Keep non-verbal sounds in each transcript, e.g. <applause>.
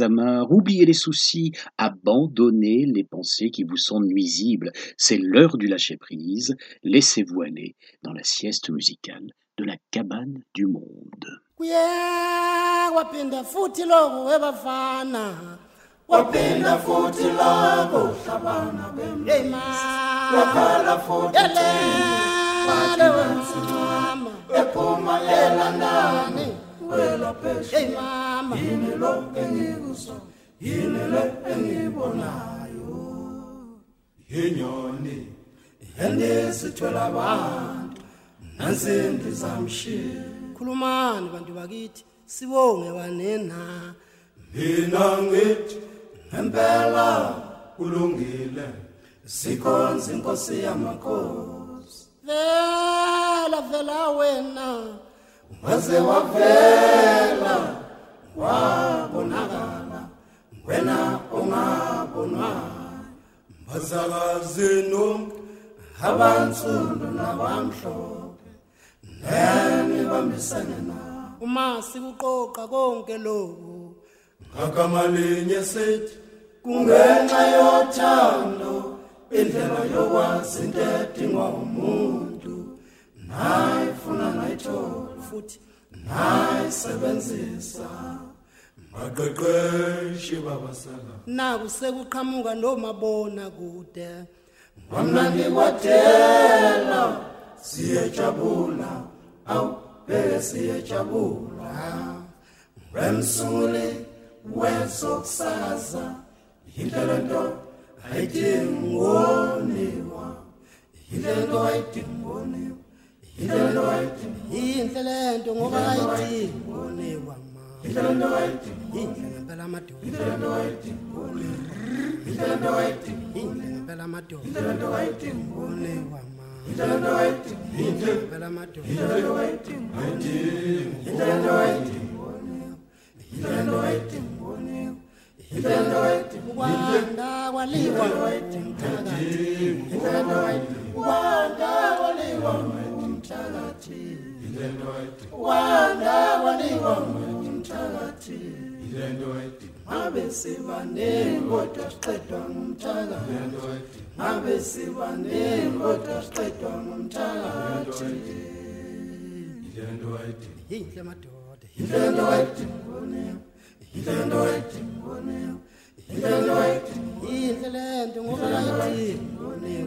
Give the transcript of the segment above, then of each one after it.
oubliez les soucis, abandonnez les pensées qui vous sont nuisibles. C'est l'heure du lâcher-prise. Laissez-vous aller dans la sieste musicale de la cabane du monde. waphinda futhi futhi ephuma elandani wela phesha hey mama. Yini lo engikuso yini le engibonayo. Yinyoni endisithwela abantu nansi ndizamshiya khulumani bantu bakithi sibonge wanena. Mina ngithi ngempela kulungile. Sikhonza inkosi yamakhosi. Vela vela wena. Waze wavela wabonakala wena ongabonwayo bazakazi nonke abansundu nabamhlophe nene bambisane na uma sikuqoqa konke lokhu ngagama linye sithi kungenxa yothando indlela yokwazi into edingwa umuntu nayifuna nayithola futhi. Nayisebenzisa baqeqeshi babasala naku sekuqhamuka nomabona kude. Kwamnandi kwadela siyajabula awu beke siyajabula wemsunguli wezokusaza yinto lento ayidingoniwa. Yinto lento ayidingoniwa yinhle lento ngoba ayidingi unikwa ma mtakatifu, ile ndoa yetu, wanaaminiwa mwenye mtakatifu, ile ndoa yetu, ngabe sibanengo tasiqedwa ngumtakatifu, ngabe sibanengo tasiqedwa ngumtakatifu, ile ndoa yetu, yinhle madoda, ile ndoa yetu ngoneyo, ile ndoa yetu ngoneyo, ile ndoa yetu, yinhle lento ngoba yinhle ngoneyo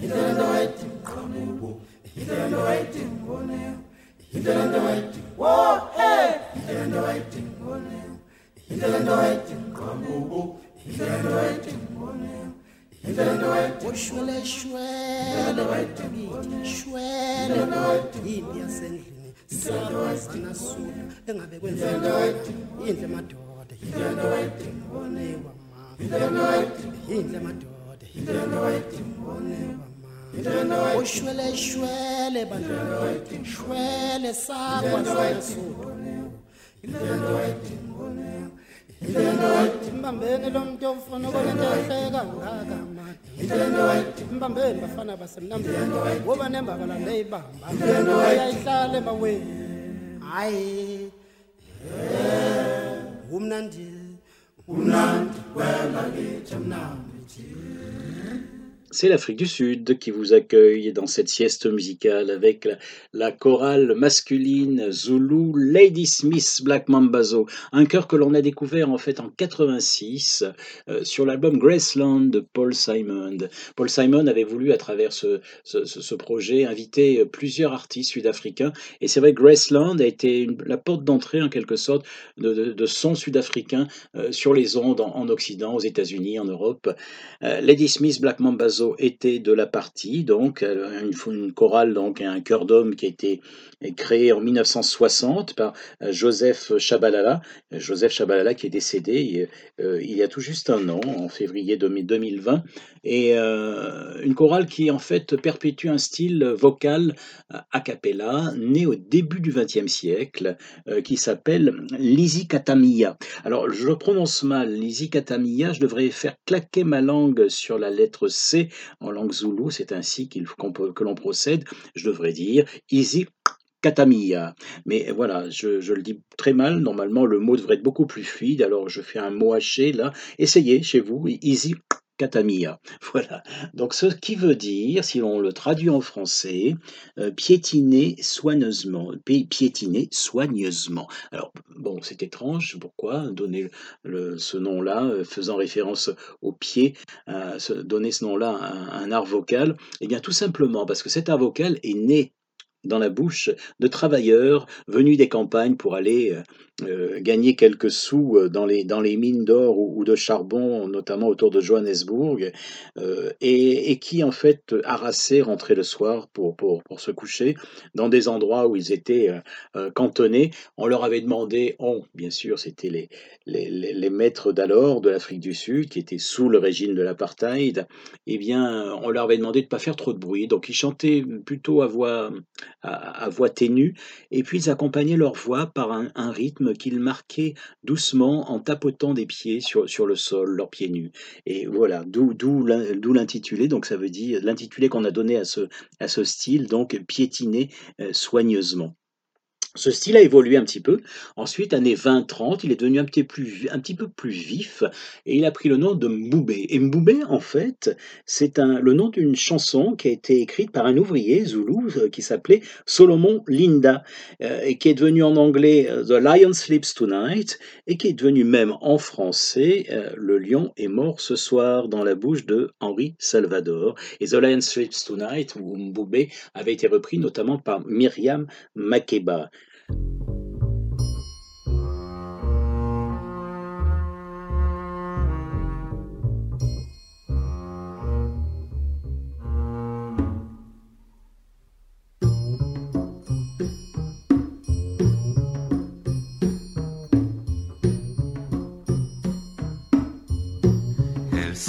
Hidalanda waiti mkamugo. Hidalanda waiti mboneo. Hidalanda waiti wo eh. Hidalanda waiti mboneo. Hidalanda waiti mkamugo. Hidalanda waiti mboneo. Hidalanda waiti shwele shwele. Hidalanda waiti shwele. Yimbi yasendlini. Hidalanda waiti nasula engabe kwenza yindle madoda. Hidalanda waiti mbonewa mama. Hidalanda waiti yindle madoda. Hidalanda waiti mbonewa ushwele shwele bantu shwele sakwa ayidingoniwa mbambeni lo muntu ofuna ukonento ehleka ngaka mbambeni bafana basemnambeni. Ngoba nembabala ndeyibamba uyayihlala emaweni. Hayi. Umnandi. Umnandi welakithi mnandi C'est l'Afrique du Sud qui vous accueille dans cette sieste musicale avec la, chorale masculine Zulu Lady Smith Black Mambazo, un chœur que l'on a découvert en fait en 86 euh, sur l'album Graceland de Paul Simon. Paul Simon avait voulu à travers ce, projet inviter plusieurs artistes sud-africains et c'est vrai que Graceland a été la porte d'entrée en quelque sorte de, de, sons sud-africains euh, sur les ondes en, en Occident, aux États-Unis, en Europe. Euh, Lady Smith Black Mambazo était de la partie, donc euh, une, chorale donc un chœur d'homme qui a été créé en 1960 par euh, Joseph Chabalala. Euh, Joseph Chabalala qui est décédé il y a tout juste un an, en février 2000 2020, et une chorale qui en fait perpétue un style vocal a cappella né au début du XXe siècle, qui s'appelle l'Isi Katamia. Alors, je prononce mal l'Isi Katamia, je devrais faire claquer ma langue sur la lettre C en langue zoulou, c'est ainsi que l'on procède. Je devrais dire Isi Katamia. Mais voilà, je, je le dis très mal, normalement le mot devrait être beaucoup plus fluide, alors je fais un mot haché là. Essayez chez vous, Isi Katamia. <laughs> Voilà. Donc ce qui veut dire, si l'on le traduit en français, euh, piétiner soigneusement, pi- piétiner soigneusement. Alors bon, c'est étrange, pourquoi donner ce nom-là, euh, faisant référence au pied, euh, donner ce nom-là à un, un art vocal? Eh bien tout simplement parce que cet art vocal est né dans la bouche de travailleurs venus des campagnes pour aller euh, gagner quelques sous euh, dans les, dans les mines d'or ou, de charbon, notamment autour de Johannesburg, euh, et, qui en fait harassaient, rentraient le soir pour, pour, pour se coucher dans des endroits où ils étaient cantonnés. On leur avait demandé, on, bien sûr, c'était les, les, les, maîtres d'alors de l'Afrique du Sud, qui étaient sous le régime de l'apartheid, eh bien, on leur avait demandé de ne pas faire trop de bruit. Donc, ils chantaient plutôt à voix, à, voix ténue, et puis ils accompagnaient leur voix par un rythme qu'ils marquaient doucement en tapotant des pieds sur, sur le sol, leurs pieds nus. Et voilà, d'où d'où l'in- d'où l'intitulé. Donc, ça veut dire l'intitulé qu'on a donné à ce, à ce style, donc piétiner euh, soigneusement. Ce style a évolué un petit peu. Ensuite, années 20-30, il est devenu un petit, peu plus vif et il a pris le nom de Mboubé. Et Mboubé, en fait, c'est le nom d'une chanson qui a été écrite par un ouvrier zoulou euh, qui s'appelait Solomon Linda euh, et qui est devenu en anglais euh, The Lion Sleeps Tonight et qui est devenu même en français Le lion est mort ce soir dans la bouche de Henri Salvador. Et The Lion Sleeps Tonight ou Mboubé avait été repris notamment par Myriam Makeba.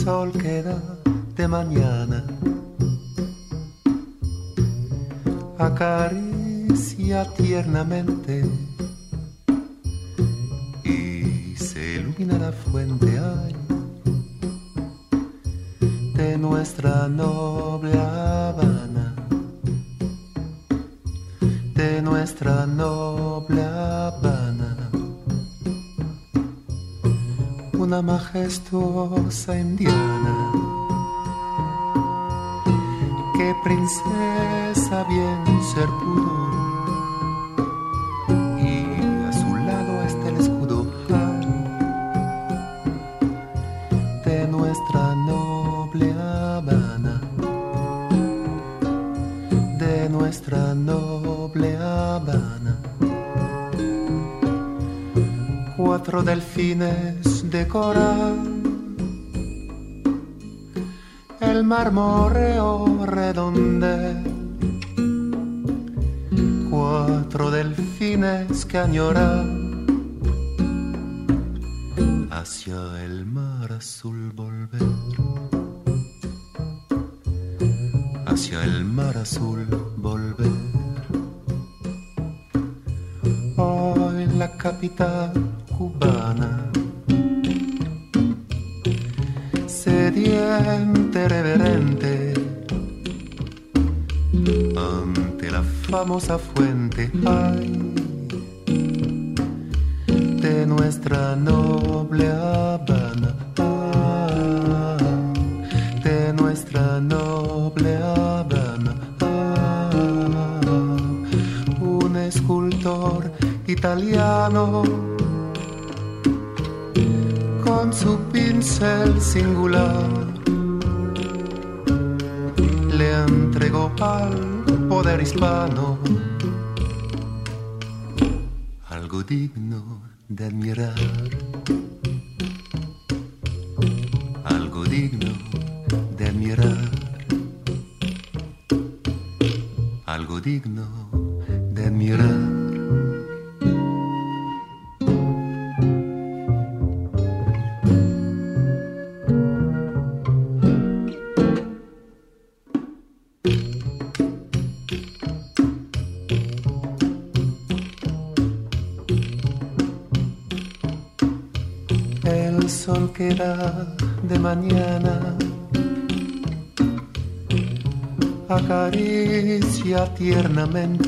Sol queda de mañana, acaricia tiernamente y se ilumina la fuente ay, de nuestra noble Habana, de nuestra noble Habana una majestuosa indiana. Princesa bien ser. Cuatro delfines de coral, el marmoreo redonde, cuatro delfines que añoran hacia el mar azul volver, hacia el mar azul volver. Hoy en la capital fuente, ay, de nuestra noble Habana, de nuestra noble Habana, un escultor italiano con su pincel singular le entregó al poder hispano algo digno de admirar, algo digno de admirar, algo digno tiernamente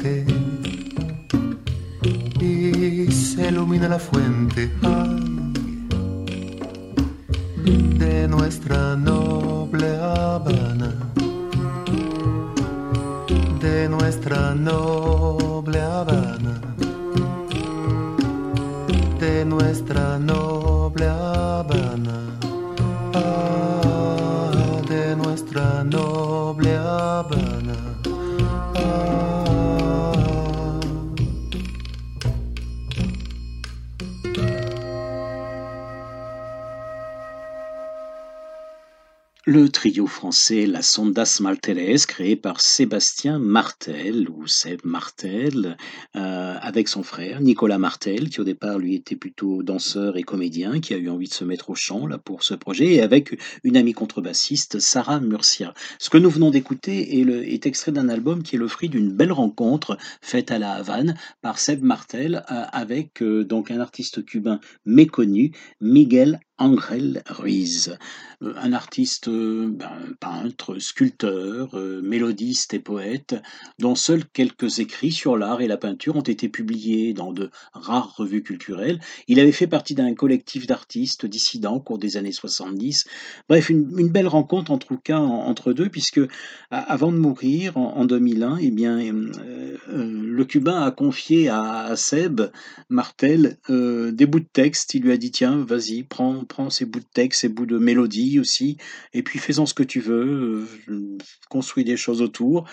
Le trio français La Sondas Martellès, créé par Sébastien Martel, ou Seb Martel, euh, avec son frère Nicolas Martel, qui au départ lui était plutôt danseur et comédien, qui a eu envie de se mettre au chant là pour ce projet, et avec une amie contrebassiste, Sarah Murcia. Ce que nous venons d'écouter est extrait d'un album qui est le fruit d'une belle rencontre faite à la Havane par Seb Martel euh, avec euh, donc un artiste cubain méconnu, Miguel Angel Ruiz, un artiste euh, ben, peintre, sculpteur, euh, mélodiste et poète, dont seuls quelques écrits sur l'art et la peinture ont été publiés dans de rares revues culturelles. Il avait fait partie d'un collectif d'artistes dissidents au cours des années 70. Bref, une, belle rencontre entre deux, puisque avant de mourir en, en 2001, eh bien, euh, le Cubain a confié à, Seb Martel des bouts de texte. Il lui a dit tiens, vas-y, prends, prends ces bouts de texte, ces bouts de mélodie aussi, et puis fais-en ce que tu veux, euh, construis des choses autour.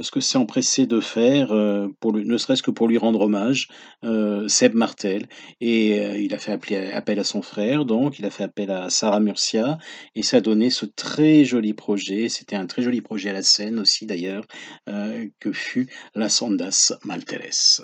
Ce que s'est empressé de faire, euh, ne serait-ce que pour lui rendre hommage, euh, Seb Martel. Et il a fait appel à son frère, donc il a fait appel à Sarah Murcia, et ça a donné ce très joli projet. C'était un très joli projet à la scène aussi d'ailleurs, que fut la Sondas Malteres.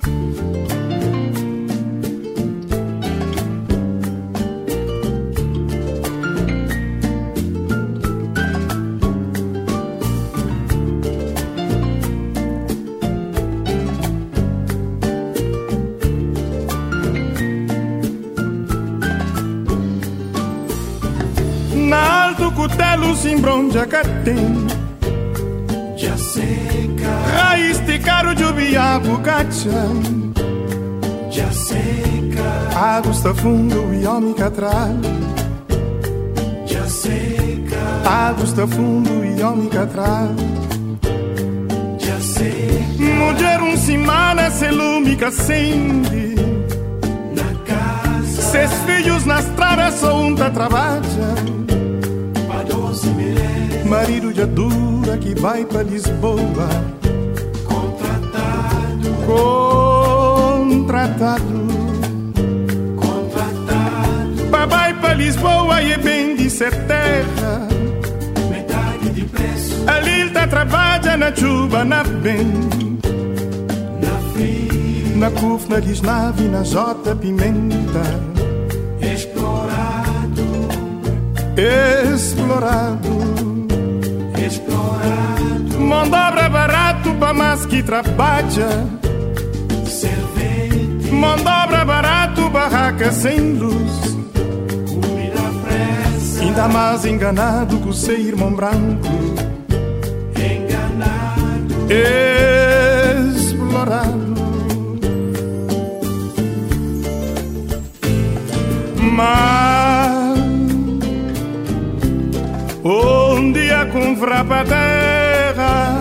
Cutelo simbron jacatem Já seca. Raiz de caro de ubiabu cacha Já seca. Está fundo e homem atrás Já seca. Está fundo e homem atrás Já seca. Mulher um semana se lume que acende. Na casa. Seus filhos na estrada só um tá trabalha Marido de dura que vai pra Lisboa. Contratado. Contratado. Contratado. Papai pra Lisboa e é bem de ser terra. Metade de preço. Ali ele tá trabalha na chuva, na bem. Na frio Na CUF, na Lisnave, na J Pimenta. Explorado. Explorado Explorado. Mão de obra barato pra mais que trabalha. Servente. Mão de obra barato, barraca sem luz. Comida pressa. Ainda mais enganado com seu irmão branco. Enganado. Explorado vrapa terra.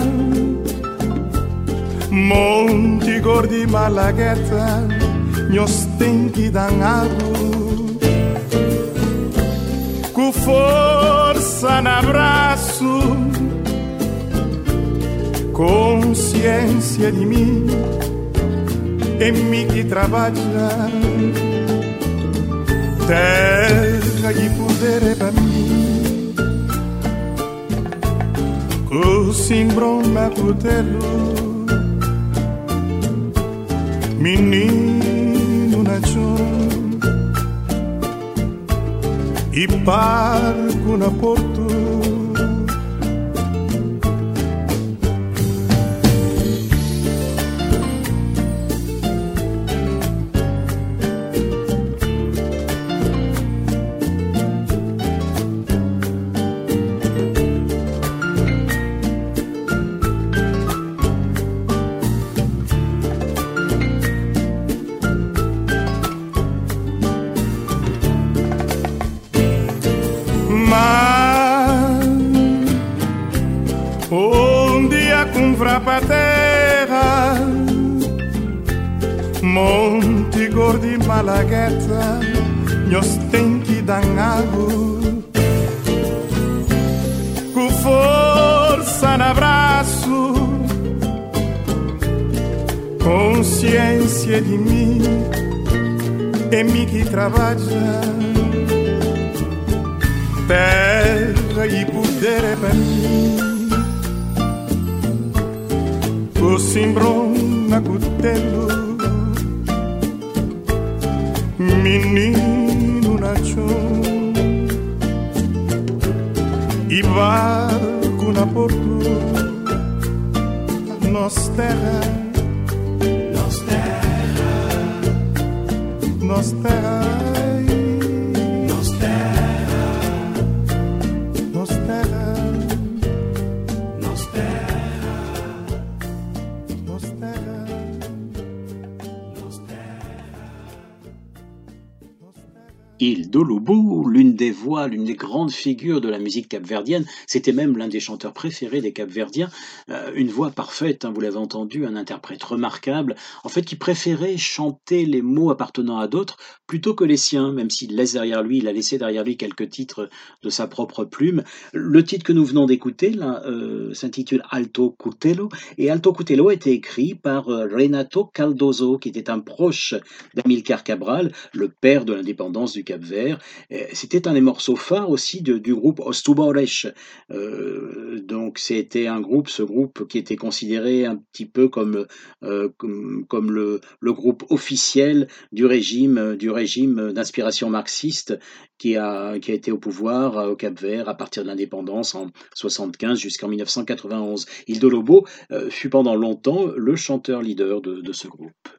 Monte gordi malagueta Nós tem que danado Com força no abraço Consciência de mim É mim que trabalha Terra e poder é pra mim o simbroma puteiro menino na chão e parco na porta gordi malagueta nós tem que danado com força no abraço consciência de mim é mim que trabalha terra e poder é para mim. O simbrão na cutelo, menino Nacho e barco na portura, nossa terra Île d'Olubu, l'une des voix, l'une des grandes figures de la musique capverdienne, c'était même l'un des chanteurs préférés des Capverdiens, euh, une voix parfaite, hein, vous l'avez entendu, un interprète remarquable, en fait qui préférait chanter les mots appartenant à d'autres plutôt que les siens, même s'il laisse derrière lui, il a laissé derrière lui quelques titres de sa propre plume. Le titre que nous venons d'écouter euh, s'intitule Alto Cutelo, et Alto Cutelo a été écrit par euh, Renato Caldoso, qui était un proche d'Amilcar Cabral, le père de l'indépendance du C'était un des morceaux phares aussi du groupe Ostuboresh. Euh, donc c'était un groupe, ce groupe qui était considéré un petit peu comme, euh, le, groupe officiel du régime, du régime d'inspiration marxiste qui a, été au pouvoir euh, au Cap-Vert à partir de l'indépendance en 75 jusqu'en 1991. Ildo Lobo fut pendant longtemps le chanteur leader de, de ce groupe.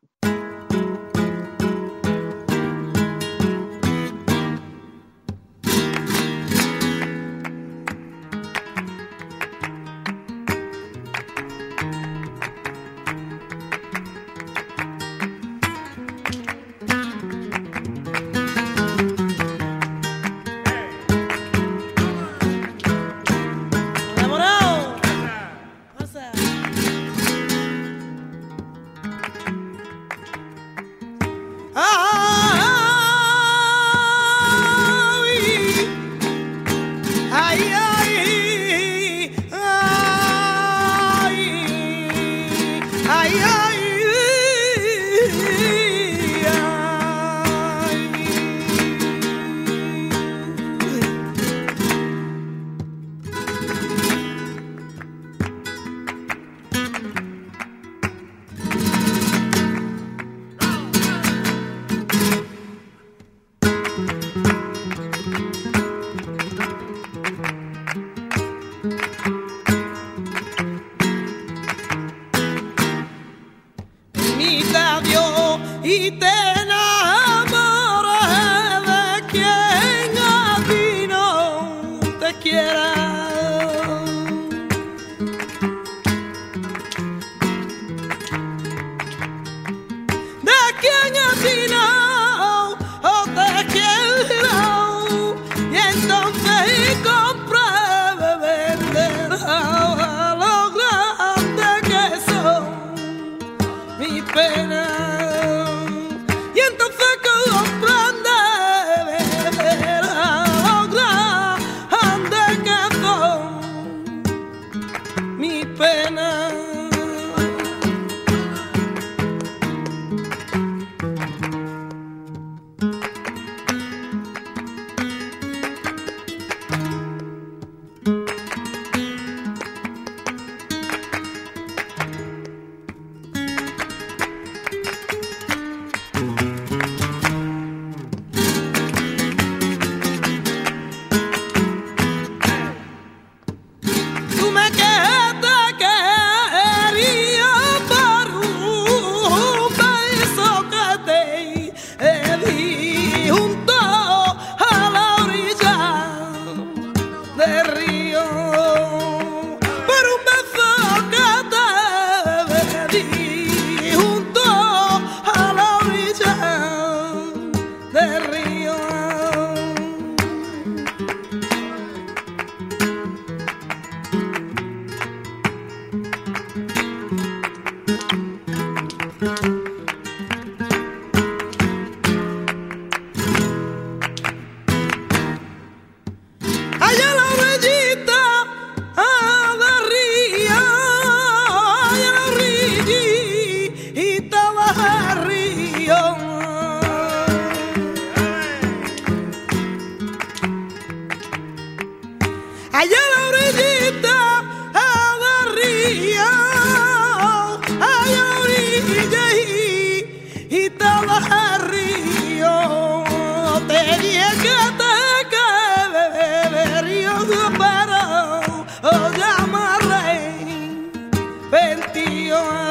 perdió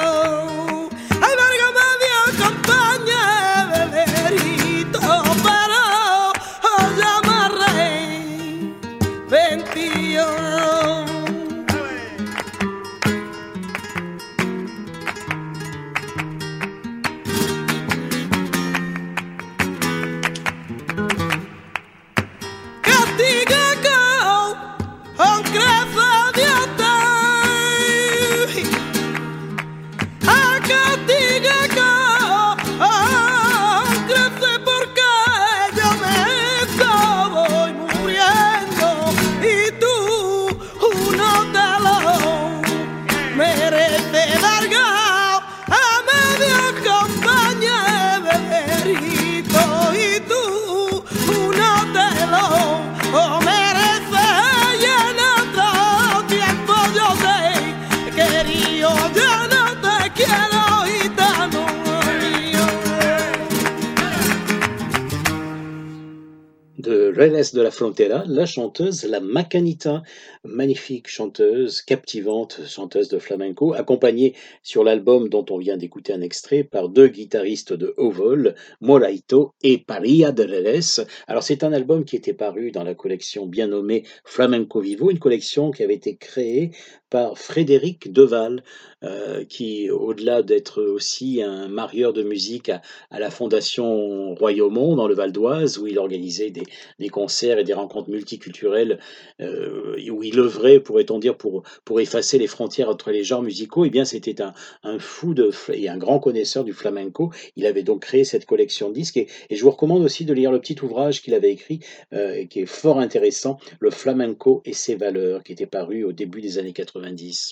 La chanteuse, la Macanita, magnifique chanteuse, captivante chanteuse de flamenco, accompagnée sur l'album dont on vient d'écouter un extrait par deux guitaristes de haut vol, Moraito et Paria de Renes. Alors c'est un album qui était paru dans la collection bien nommée Flamenco Vivo, une collection qui avait été créée par Frédéric Deval, euh, qui, au-delà d'être aussi un marieur de musique à, la Fondation Royaumont dans le Val d'Oise, où il organisait des, concerts et des rencontres multiculturelles, euh, où il œuvrait, pourrait-on dire, pour, effacer les frontières entre les genres musicaux, eh bien c'était un, fou de, et un grand connaisseur du flamenco. Il avait donc créé cette collection de disques, et, et je vous recommande aussi de lire le petit ouvrage qu'il avait écrit, euh, qui est fort intéressant, Le flamenco et ses valeurs, qui était paru au début des années 80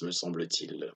me semble-t-il.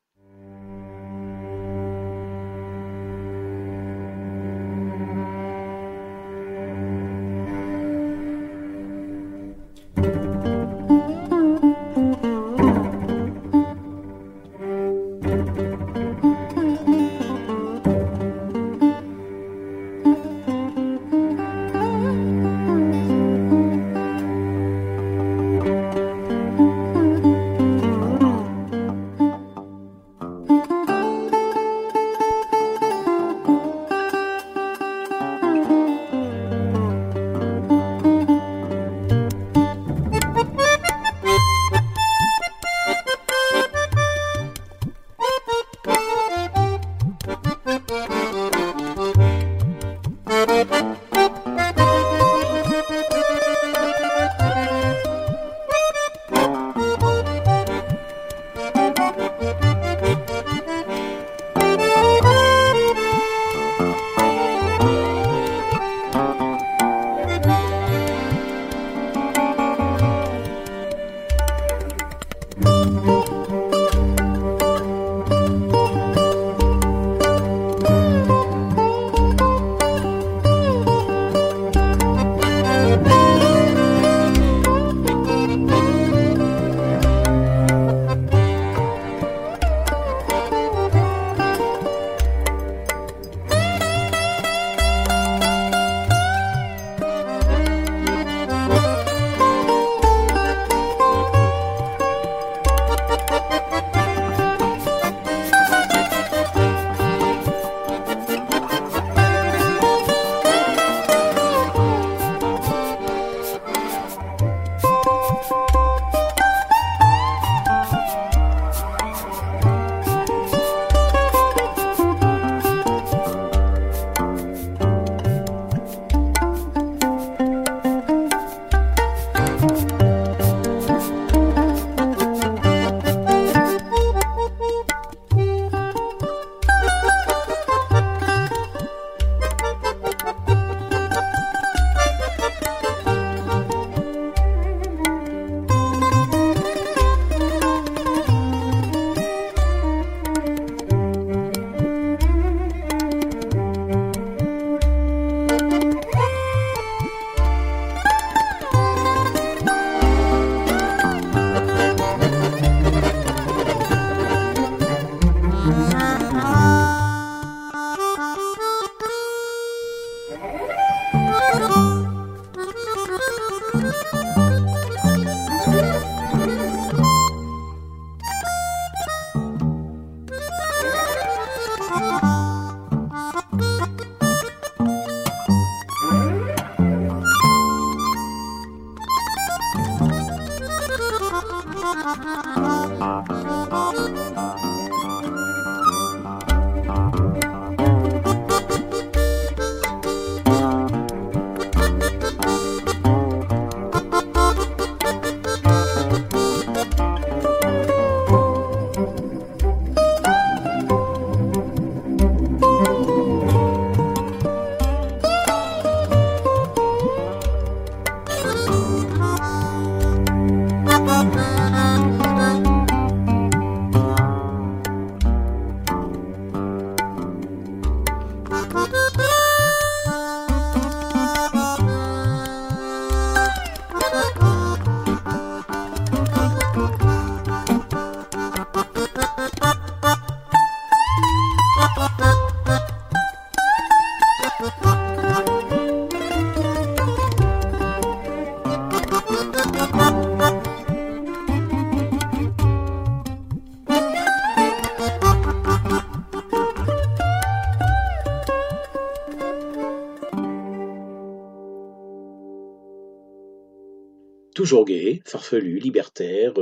Toujours gai, farfelu, libertaire,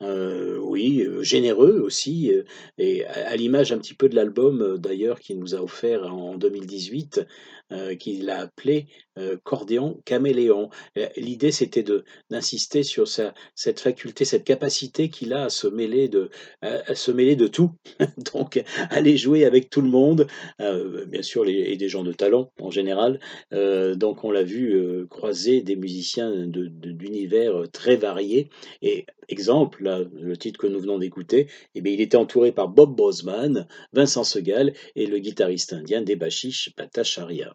euh, oui, euh, généreux aussi, euh, et à, l'image un petit peu de l'album euh, d'ailleurs qu'il nous a offert en 2018, euh, qu'il a appelé euh, Cordéon Caméléon. Euh, L'idée c'était d'insister sur sa, cette faculté, cette capacité qu'il a à se mêler de, se mêler de tout, <laughs> donc aller jouer avec tout le monde, bien sûr et des gens de talent en général. Donc on l'a vu croiser des musiciens de- de- d'univers très variés. Et exemple, là, le titre que nous venons d'écouter, eh bien, il était entouré par Bob Bozeman, Vincent Segal et le guitariste indien Debashish Bhattacharya.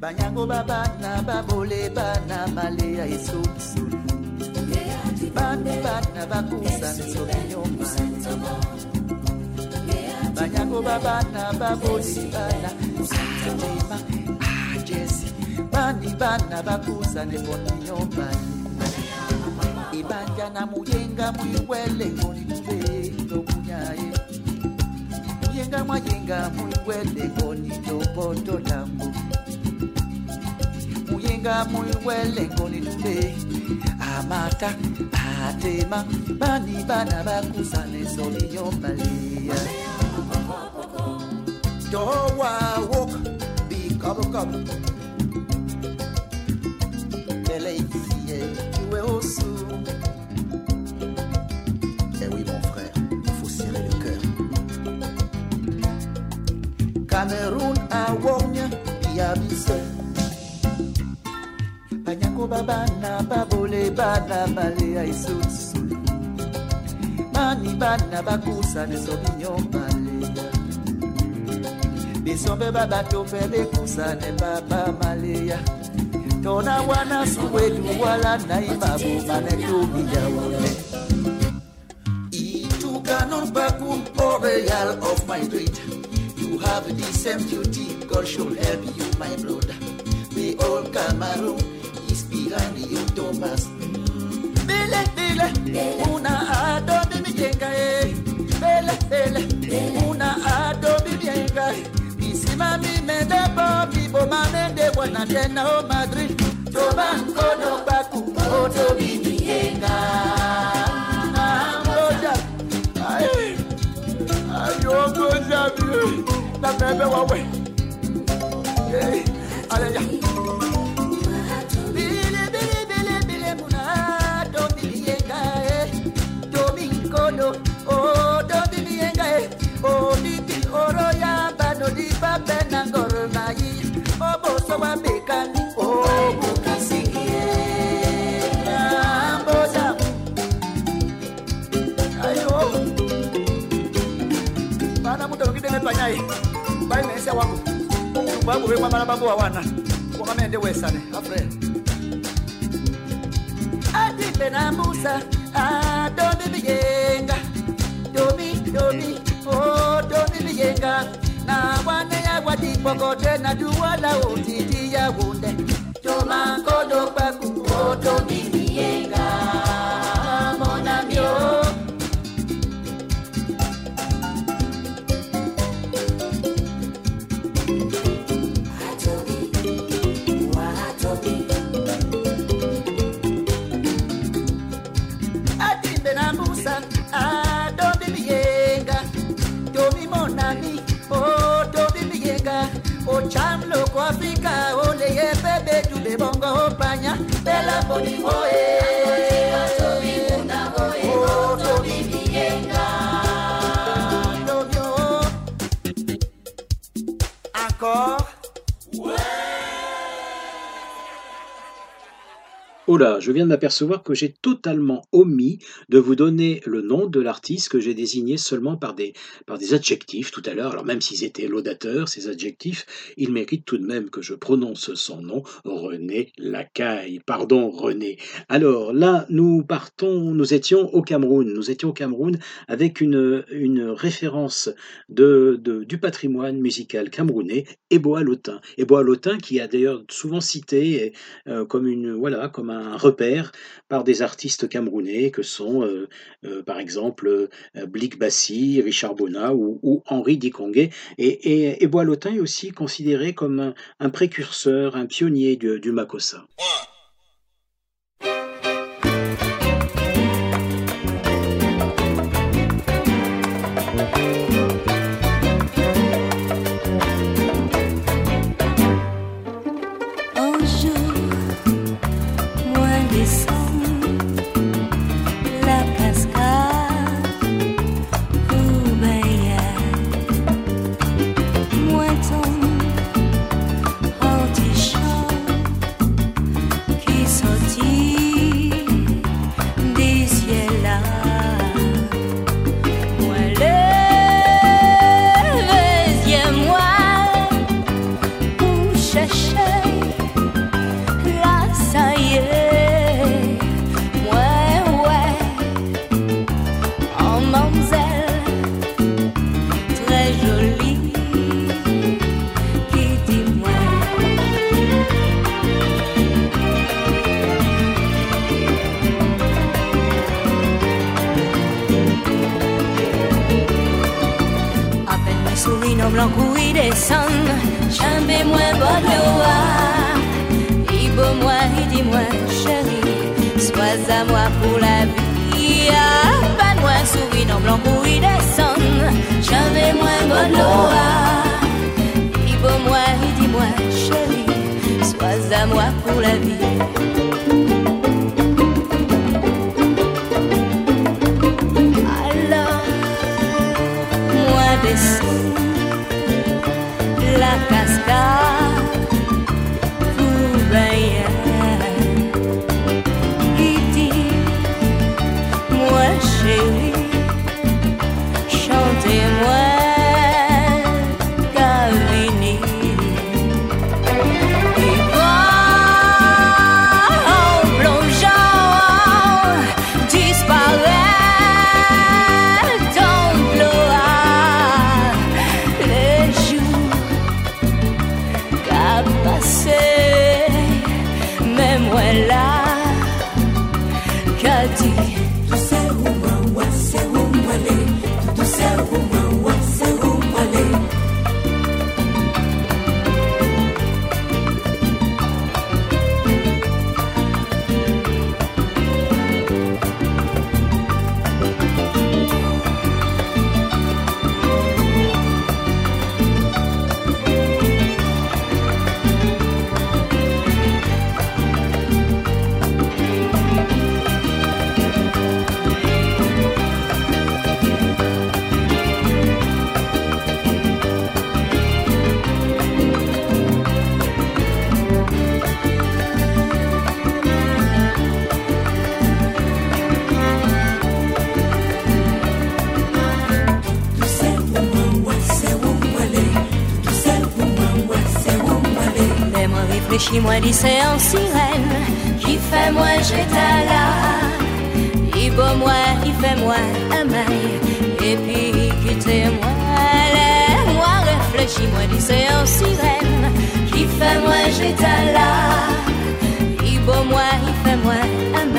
banyango babana babole bana maleya esokso bami bana bakusa nsobinyoma banyango babana baboli bana ajema ajesi ah, bami bana bakusa nepotinyoma ibanja na muyenga mwikwele ngolitubeli Majinga majinga muiwele ngoni joko tolambu Muyinga muiwele ngoni tule Amata atema bani bana bakusane solinyo malia Towa wok bi kabu kabu Cameroon awonya biabise banyako babana babole bana balea isusulu mani bana bakusana sobinyo malea besombe babato mpe bekusane baba malea tona wana suwedu wala nai babomane tobiyawoe Itukanon bakum o real of my street have the same duty. God shall help you, my brother. We all Cameroon is behind you, Thomas. Mm. Bele, bele, una ado de mi jenga e. Eh. Bele, bele, una ado de jenga e. Misima mi me de bo, mi bo ma me de wana tena o Madrid. Toba kono baku, oto bi mi jenga. Ayo, go, Jamie that baby away. Hey, eh. Oh, eh. odidi oro ya bado di babe na ngoro na yi obosowa bekani kubabubekwa bana bangu wawana kwakamende wesane afre musa adomi biyenga domi domi o domi biyenga na wane yagwa tipokote na duwala otiti yawunde tomakodo kwaku o domi. chamloko afika oleyepebedube bongo opanya. Bela podimoe Oh je viens de m'apercevoir que j'ai totalement omis de vous donner le nom de l'artiste que j'ai désigné seulement par des, par des adjectifs tout à l'heure. Alors même s'ils étaient laudateurs, ces adjectifs, ils méritent tout de même que je prononce son nom, René Lacaille. Pardon, René. Alors là, nous partons, nous étions au Cameroun. Nous étions au Cameroun avec une, une référence de, de- du patrimoine musical camerounais, Eboa Lotin. Eboa Lotin qui a d'ailleurs souvent cité euh, comme une voilà comme un, un repère par des artistes camerounais que sont euh, euh, par exemple euh, Blik Bassi, Richard Bona ou, Henri Dikongué. Et, et, Boilotin est aussi considéré comme un, précurseur, un pionnier du, du Makossa. Moi lycée en sirène, qui fait moi j'étais là. Il beau moi, il fait moi un mail, et puis quittez moi, moi réfléchis moi lycée en sirène, qui fait moi j'étais là. Il beau moi, il fait moi un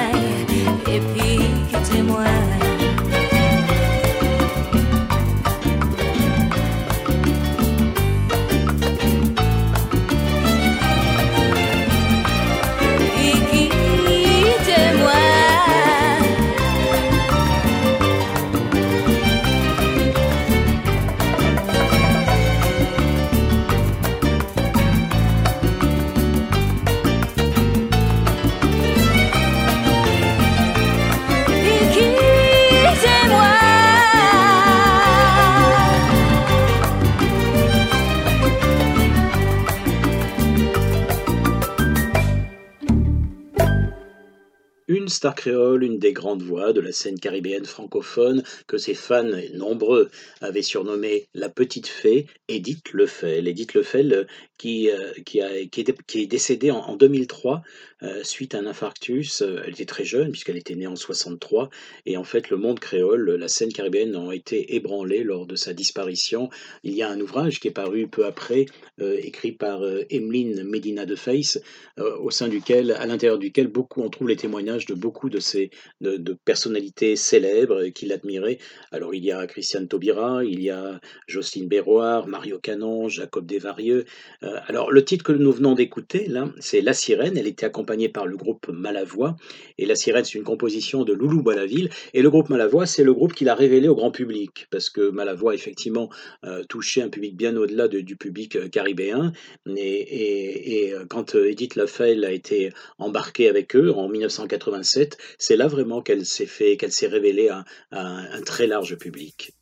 star créole, une des grandes voix de la scène caribéenne francophone que ses fans nombreux avaient surnommée la petite fée, Edith Lefel. Edith Lefel qui, est décédée en, en 2003 euh, suite à un infarctus. Euh, elle était très jeune puisqu'elle était née en 63 et en fait le monde créole, la scène caribéenne ont été ébranlés lors de sa disparition. Il y a un ouvrage qui est paru peu après, écrit par Emeline Medina de Face, au sein duquel, à l'intérieur duquel beaucoup on trouve les témoignages de beaucoup de ces de personnalités célèbres qui l'admiraient. Alors il y a Christiane Taubira, il y a Jocelyne Béroir, Mario Canon, Jacob Desvarieux. alors le titre que nous venons d'écouter là, c'est La Sirène. Elle était accompagnée par le groupe Malavoie. Et La Sirène, c'est une composition de Loulou Bonaville. Et le groupe Malavoie, c'est le groupe qui l'a révélé au grand public, parce que Malavoie, effectivement, euh, touchait un public bien au-delà du public euh, caribéen. Et, euh, quand Edith Lafayette a été embarquée avec eux en 1987, c'est là vraiment qu'elle s'est fait, qu'elle s'est révélée à un très large public.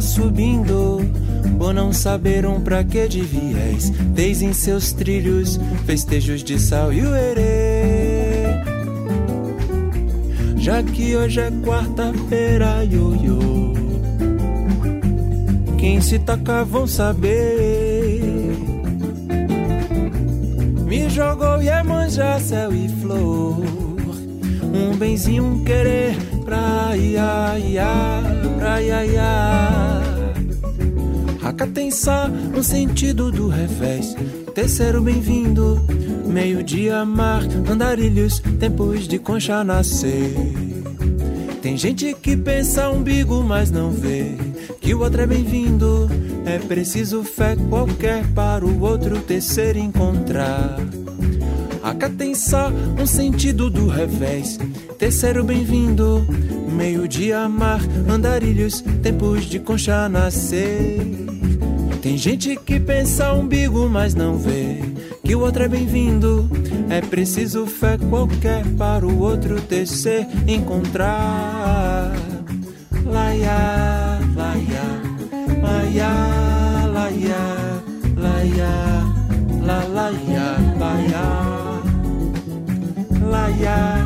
Subindo. Bom não saberam pra que de viés. Desde em seus trilhos, festejos de sal e o erê. Já que hoje é quarta-feira, ioiô. Quem se toca vão saber. Me jogou e é manjar céu e flor. Um benzinho, um querer pra ia, ia, pra ia, ia. Um sentido do revés. Terceiro bem-vindo, meio-dia, mar, andarilhos, tempos de concha nascer. Tem gente que pensa umbigo, mas não vê que o outro é bem-vindo. É preciso fé qualquer para o outro terceiro encontrar. Só um sentido do revés. Terceiro bem-vindo, meio-dia, mar, andarilhos, tempos de concha nascer. Tem gente que pensa umbigo, mas não vê que o outro é bem-vindo. É preciso fé qualquer para o outro tecer, encontrar. Laia, laia, laia, ya,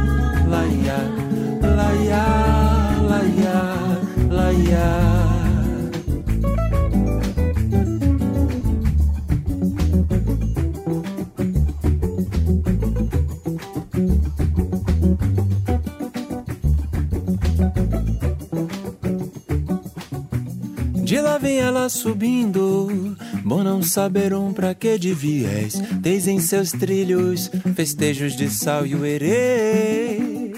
la ya, la ya, la ya, la ya. Vem ela subindo, bom não saberam pra que de viés. Desde em seus trilhos, festejos de sal e o erê.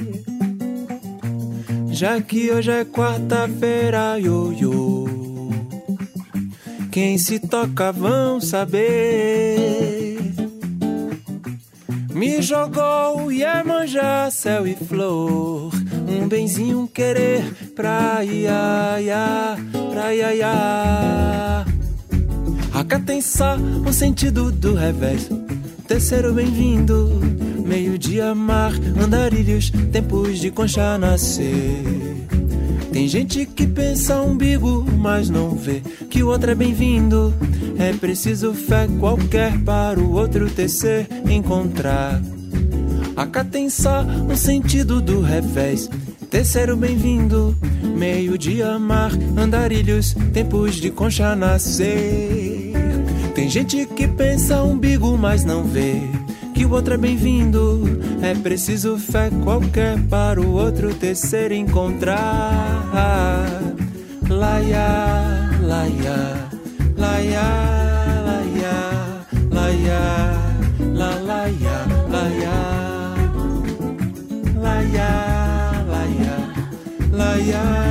Já que hoje é quarta-feira, ioiô. Quem se toca vão saber. Me jogou Iemanjá, céu e flor. Um benzinho, um querer pra ia, ia, pra ia, ia. Acá tem só um sentido do revés. Terceiro bem-vindo, meio-dia, mar, andarilhos, tempos de concha nascer. Tem gente que pensa umbigo, mas não vê que o outro é bem-vindo. É preciso fé qualquer para o outro tecer, encontrar. Acá tem só um sentido do revés. Terceiro bem-vindo, meio-dia, mar, andarilhos, tempos de concha nascer. Tem gente que pensa umbigo, mas não vê que o outro é bem-vindo. É preciso fé qualquer para o outro tecer encontrar. Laia, laia, laia, yeah.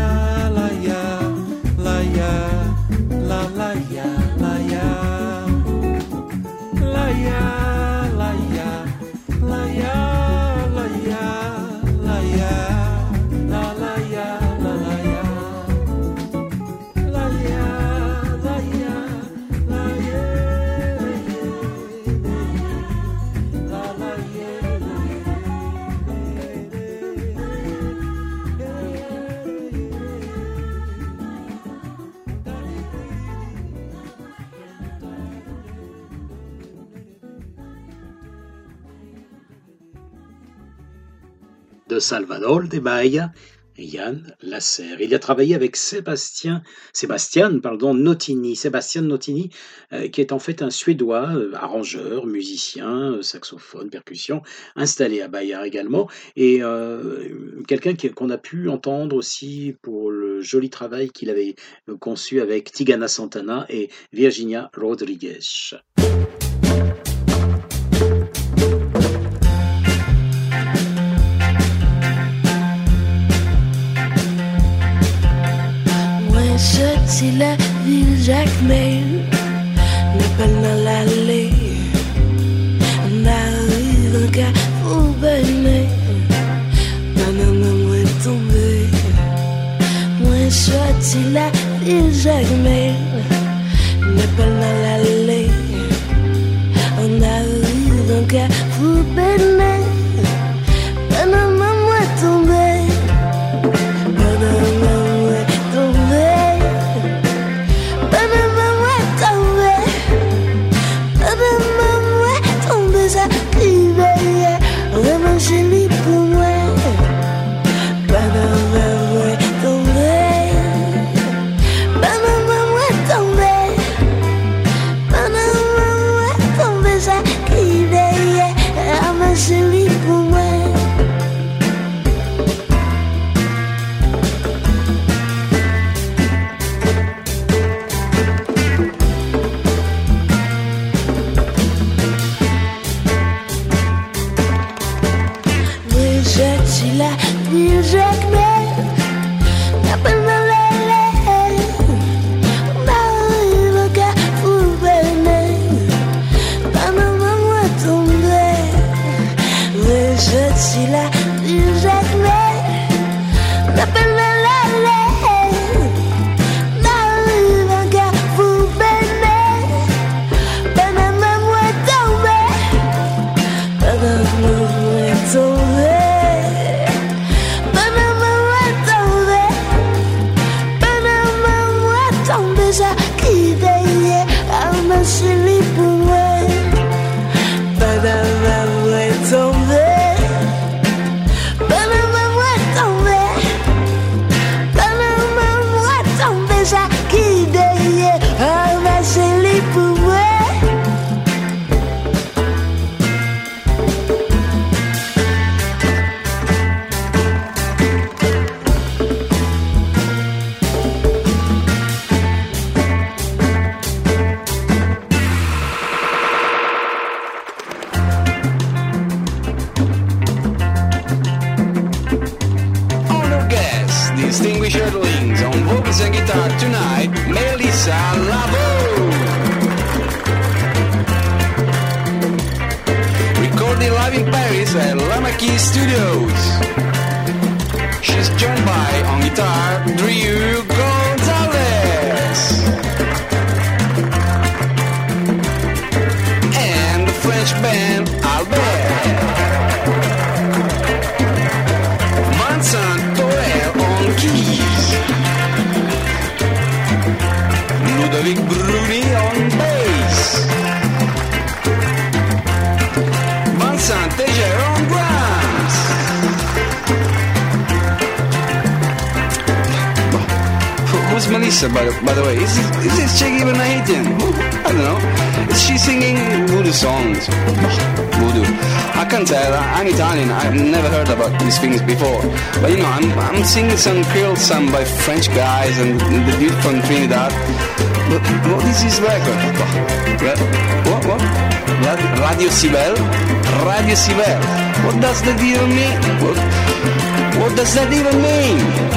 De Salvador de Bahia Yann Lasserre. Il a travaillé avec Sébastien, Sébastien pardon, Notini, Sébastien Notini, euh, qui est en fait un Suédois, euh, arrangeur, musicien, euh, saxophone, percussion, installé à Bahia également, et quelqu'un qu'on a pu entendre aussi pour le joli travail qu'il avait conçu avec Tigana Santana et Virginia Rodriguez. si la légèrement. On vocals and guitar tonight, Melissa Lavo. Recording live in Paris at Lamaki Studios. She's joined by on guitar Drew Ludwig Bruni on bass. Vincent Teger on drums. Who's Melissa, by the, by the way? Is, is this chick even Haitian? I don't know. Is she singing voodoo songs? Voodoo. I can't tell. I'm Italian. I've never heard about these things before. But you know, I'm, I'm singing some Creole song by French guys and the dude from Trinidad. What is this record? What? What? Radio Sibel? Radio Sibel. What does that even mean? What, what does that even mean?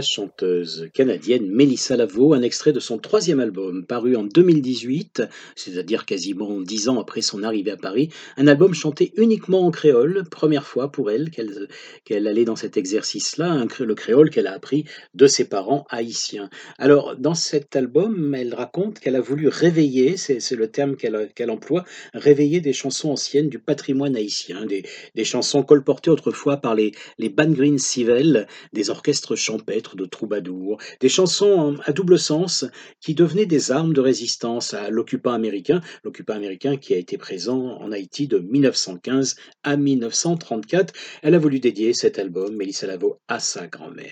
Chanteuse canadienne Mélissa Lavo, un extrait de son troisième album paru en 2018, c'est-à-dire quasiment dix ans après son arrivée à Paris, un album chanté uniquement en créole, première fois pour elle qu'elle allait dans cet exercice-là, le créole qu'elle a appris de ses parents haïtiens. Alors dans cet album, elle raconte qu'elle a voulu réveiller, c'est le terme qu'elle emploie, réveiller des chansons anciennes du patrimoine haïtien, des, chansons colportées autrefois par les, les Ban Green Civil, des orchestres champêtres de troubadours, des chansons à double sens qui devenaient des armes de résistance à l'occupant américain, l'occupant américain qui a été présent en Haïti de 1915 à 1934. Elle a voulu dédier cet album, Mélissa Lavo, à sa grand-mère.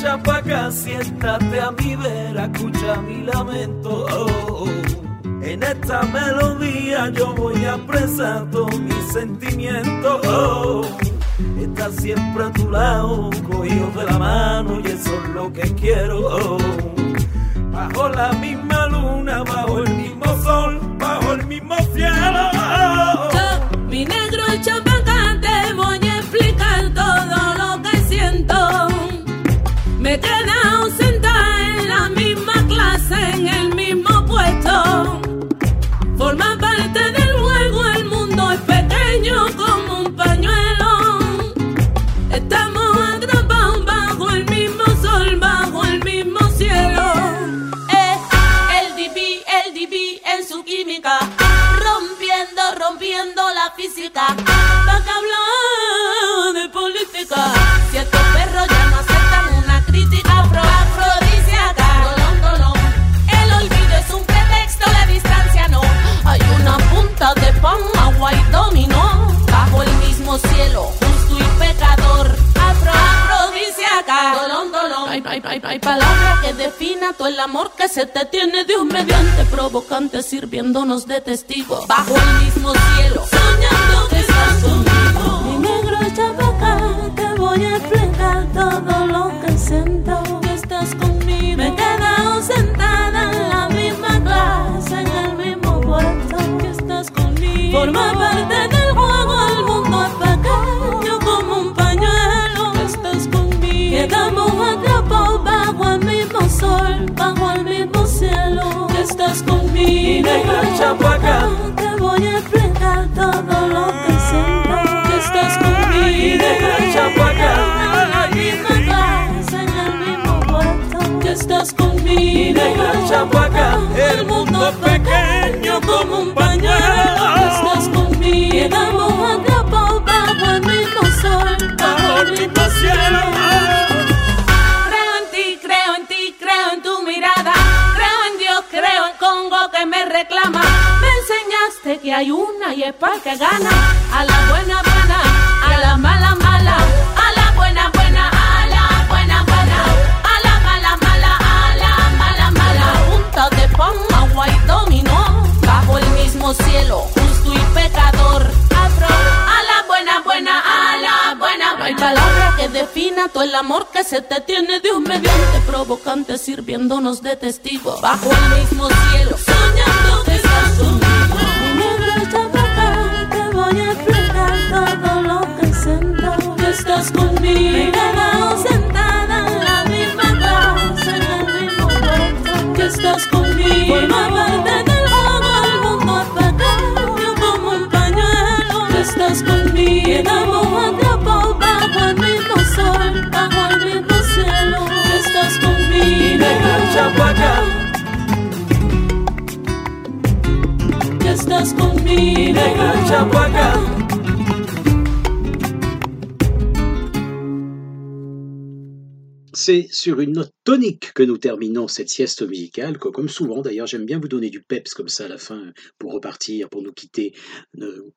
chapaca, siéntate a mi vera, escucha mi lamento. En esta melodía yo voy a expresar todos mis sentimientos. Está siempre a tu lado, cogido de la mano y eso es lo que quiero. Bajo la misma luna, bajo el mismo sol, bajo el mismo cielo. mi negro y chapaca, la física. Pa' que hablar de política, si estos perros ya no aceptan una crítica afro afrodisíaca. Dolón, dolón. El olvido es un pretexto, la distancia no. Hay una punta de pan, agua y dominó. Bajo el mismo cielo, justo y pecador. Afro afrodisíaca. Dolón, dolón. Hay, hay, hay, hay palabra que defina todo el amor que se te tiene un mediante provocante sirviéndonos de testigo. Bajo el mismo cielo, conmigo. Mi negro chapaca, te voy a explicar todo lo que siento. Que estás conmigo. Me he quedado sentada en la misma clase, en el mismo puerto. Que estás conmigo. Forma parte del juego, el mundo es pequeño como un pañuelo. Que estás conmigo. Quedamos atrapados bajo el mismo sol, bajo el mismo cielo. Que estás conmigo. Mi negra chapaca, te voy a explicar todo lo que la misma clase, en el mismo puerto. Que estás conmigo. Mi negra chapaca, el mundo es pequeño como un pañuelo. Estás conmigo. Bajo el mismo sol, bajo el mismo cielo. Creo en ti, creo en ti, creo en tu mirada. Creo en Dios, creo en Congo que me reclama. Me enseñaste que hay una y es para que gana. A la buena, buena, a la mala, mala. Mismo cielo, justo y pecador. Afro, a la buena, buena, a la buena. No hay palabra que defina todo el amor que se te tiene un mediante provocante sirviéndonos de testigo. Bajo el mismo cielo, soñando que estás conmigo. Mi te voy a explicar todo lo que siento. Que estás conmigo. Quedado sentada en la misma clase, en el mismo puerto. Que estás conmigo. Parte C'est sur une note tonique que nous terminons cette sieste musicale, que, comme souvent d'ailleurs, j'aime bien vous donner du peps comme ça à la fin pour repartir, pour nous quitter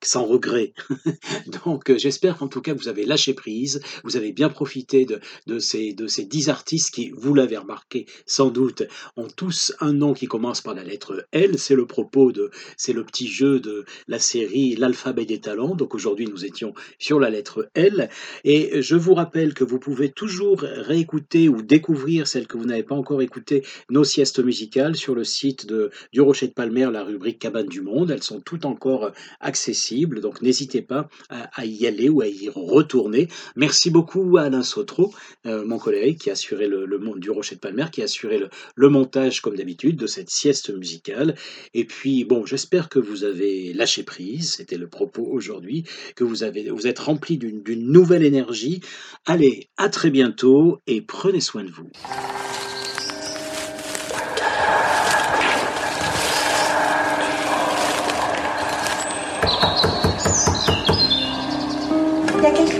sans regret. <laughs> Donc euh, j'espère qu'en tout cas vous avez lâché prise, vous avez bien profité de, ces, de ces dix artistes qui, vous l'avez remarqué sans doute, ont tous un nom qui commence par la lettre L. C'est le propos de, c'est le petit jeu de la série L'alphabet des talents. Donc aujourd'hui nous étions sur la lettre L. Et je vous rappelle que vous pouvez toujours réécouter écouter ou découvrir que vous n'avez pas encore écoutées, nos siestes musicales sur le site de, du Rocher de Palmer, la rubrique Cabane du Monde. Elles sont toutes encore accessibles, donc n'hésitez pas à, y aller ou à y retourner. Merci beaucoup à Alain Sautreau, euh, mon collègue qui a assuré le, le du Rocher de Palmer, qui a assuré le, le montage comme d'habitude de cette sieste musicale. Et puis bon, j'espère que vous avez lâché prise, c'était le propos aujourd'hui, que vous avez vous êtes rempli d'une nouvelle énergie. Allez, à très bientôt et prenez soin de vous. Il y a quelque